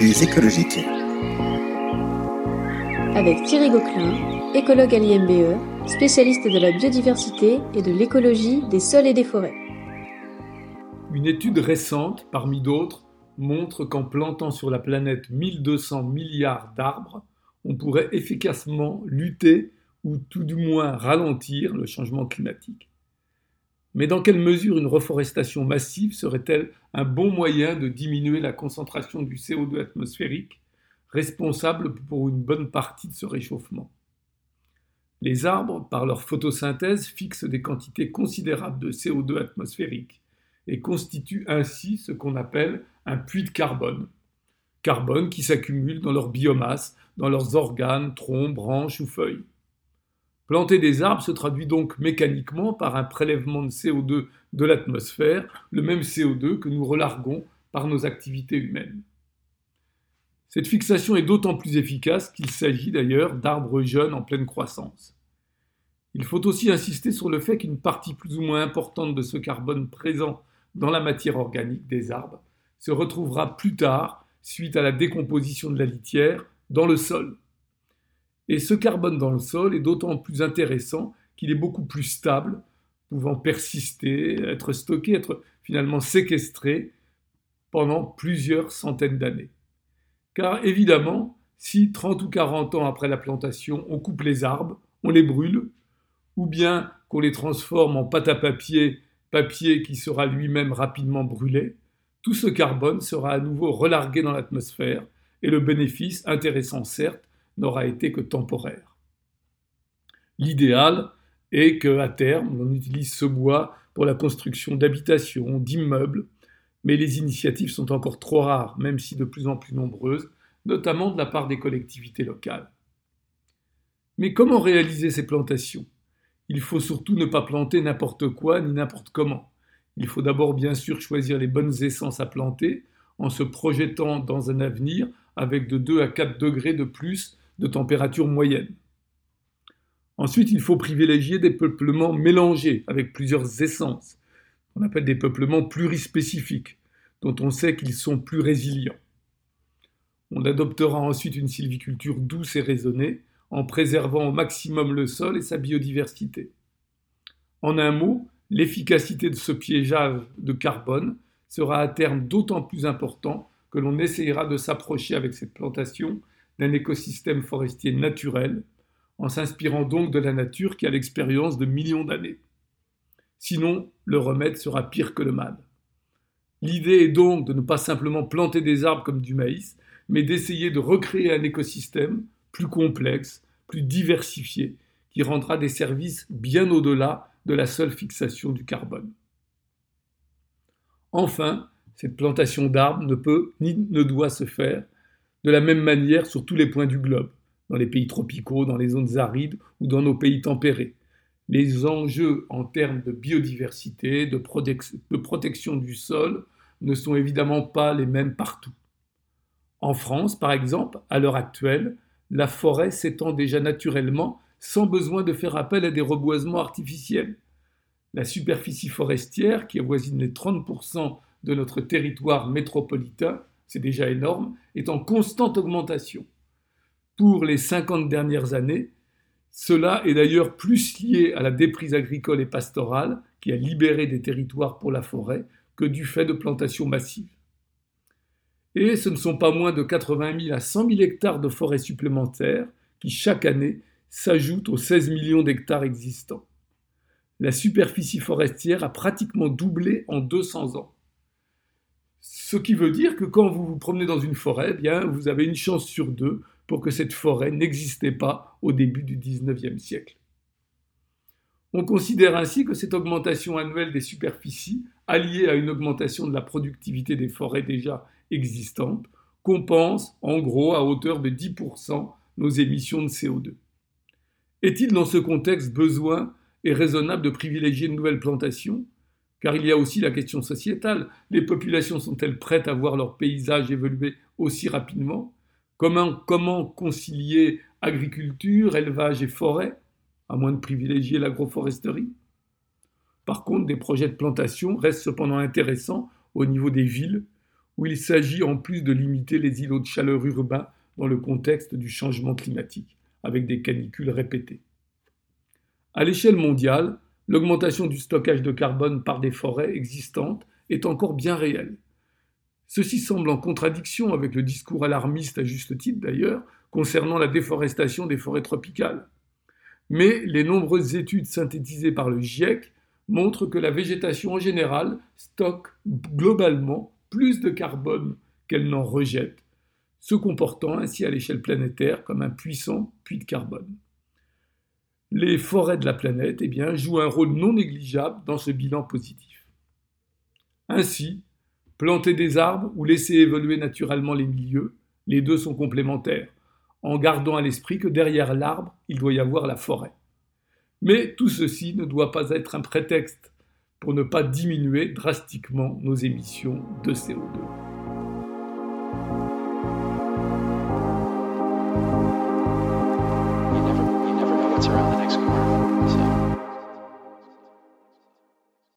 Les écologiques. Avec Thierry Gauquelin, écologue à l'IMBE, spécialiste de la biodiversité et de l'écologie des sols et des forêts. Une étude récente, parmi d'autres, montre qu'en plantant sur la planète 1200 milliards d'arbres, on pourrait efficacement lutter ou tout du moins ralentir le changement climatique. Mais dans quelle mesure une reforestation massive serait-elle un bon moyen de diminuer la concentration du CO2 atmosphérique, responsable pour une bonne partie de ce réchauffement? Les arbres, par leur photosynthèse, fixent des quantités considérables de CO2 atmosphérique et constituent ainsi ce qu'on appelle un puits de carbone. Carbone qui s'accumule dans leur biomasse, dans leurs organes, troncs, branches ou feuilles. Planter des arbres se traduit donc mécaniquement par un prélèvement de CO2 de l'atmosphère, le même CO2 que nous relarguons par nos activités humaines. Cette fixation est d'autant plus efficace qu'il s'agit d'ailleurs d'arbres jeunes en pleine croissance. Il faut aussi insister sur le fait qu'une partie plus ou moins importante de ce carbone présent dans la matière organique des arbres se retrouvera plus tard, suite à la décomposition de la litière, dans le sol. Et ce carbone dans le sol est d'autant plus intéressant qu'il est beaucoup plus stable, pouvant persister, être stocké, être finalement séquestré pendant plusieurs centaines d'années. Car évidemment, si 30 ou 40 ans après la plantation, on coupe les arbres, on les brûle, ou bien qu'on les transforme en pâte à papier, papier qui sera lui-même rapidement brûlé, tout ce carbone sera à nouveau relargué dans l'atmosphère, et le bénéfice, intéressant certes, n'aura été que temporaire. L'idéal est qu'à terme, l'on utilise ce bois pour la construction d'habitations, d'immeubles, mais les initiatives sont encore trop rares, même si de plus en plus nombreuses, notamment de la part des collectivités locales. Mais comment réaliser ces plantations? Il faut surtout ne pas planter n'importe quoi ni n'importe comment. Il faut d'abord bien sûr choisir les bonnes essences à planter en se projetant dans un avenir avec de 2 à 4 degrés de plus de température moyenne. Ensuite, il faut privilégier des peuplements mélangés avec plusieurs essences. On appelle des peuplements plurispécifiques, dont on sait qu'ils sont plus résilients. On adoptera ensuite une sylviculture douce et raisonnée, en préservant au maximum le sol et sa biodiversité. En un mot, l'efficacité de ce piégeage de carbone sera à terme d'autant plus important que l'on essayera de s'approcher avec cette plantation d'un écosystème forestier naturel, en s'inspirant donc de la nature qui a l'expérience de millions d'années. Sinon, le remède sera pire que le mal. L'idée est donc de ne pas simplement planter des arbres comme du maïs, mais d'essayer de recréer un écosystème plus complexe, plus diversifié, qui rendra des services bien au-delà de la seule fixation du carbone. Enfin, cette plantation d'arbres ne peut ni ne doit se faire de la même manière sur tous les points du globe, dans les pays tropicaux, dans les zones arides ou dans nos pays tempérés. Les enjeux en termes de biodiversité, de, protection du sol ne sont évidemment pas les mêmes partout. En France, par exemple, à l'heure actuelle, la forêt s'étend déjà naturellement sans besoin de faire appel à des reboisements artificiels. La superficie forestière, qui avoisine les 30% de notre territoire métropolitain, c'est déjà énorme, est en constante augmentation. Pour les 50 dernières années, cela est d'ailleurs plus lié à la déprise agricole et pastorale, qui a libéré des territoires pour la forêt, que du fait de plantations massives. Et ce ne sont pas moins de 80 000 à 100 000 hectares de forêts supplémentaires qui, chaque année, s'ajoutent aux 16 millions d'hectares existants. La superficie forestière a pratiquement doublé en 200 ans. Ce qui veut dire que quand vous vous promenez dans une forêt, eh bien, vous avez une chance sur deux pour que cette forêt n'existait pas au début du XIXe siècle. On considère ainsi que cette augmentation annuelle des superficies, alliée à une augmentation de la productivité des forêts déjà existantes, compense en gros à hauteur de 10% nos émissions de CO2. Est-il dans ce contexte besoin et raisonnable de privilégier une nouvelle plantation car il y a aussi la question sociétale. Les populations sont-elles prêtes à voir leur paysage évoluer aussi rapidement? Comment, concilier agriculture, élevage et forêt, à moins de privilégier l'agroforesterie? Par contre, des projets de plantation restent cependant intéressants au niveau des villes, où il s'agit en plus de limiter les îlots de chaleur urbains dans le contexte du changement climatique, avec des canicules répétées. À l'échelle mondiale, l'augmentation du stockage de carbone par des forêts existantes est encore bien réelle. Ceci semble en contradiction avec le discours alarmiste, à juste titre d'ailleurs, concernant la déforestation des forêts tropicales. Mais les nombreuses études synthétisées par le GIEC montrent que la végétation en général stocke globalement plus de carbone qu'elle n'en rejette, se comportant ainsi à l'échelle planétaire comme un puissant puits de carbone. Les forêts de la planète eh jouent un rôle non négligeable dans ce bilan positif. Ainsi, planter des arbres ou laisser évoluer naturellement les milieux, les deux sont complémentaires, en gardant à l'esprit que derrière l'arbre, il doit y avoir la forêt. Mais tout ceci ne doit pas être un prétexte pour ne pas diminuer drastiquement nos émissions de CO2.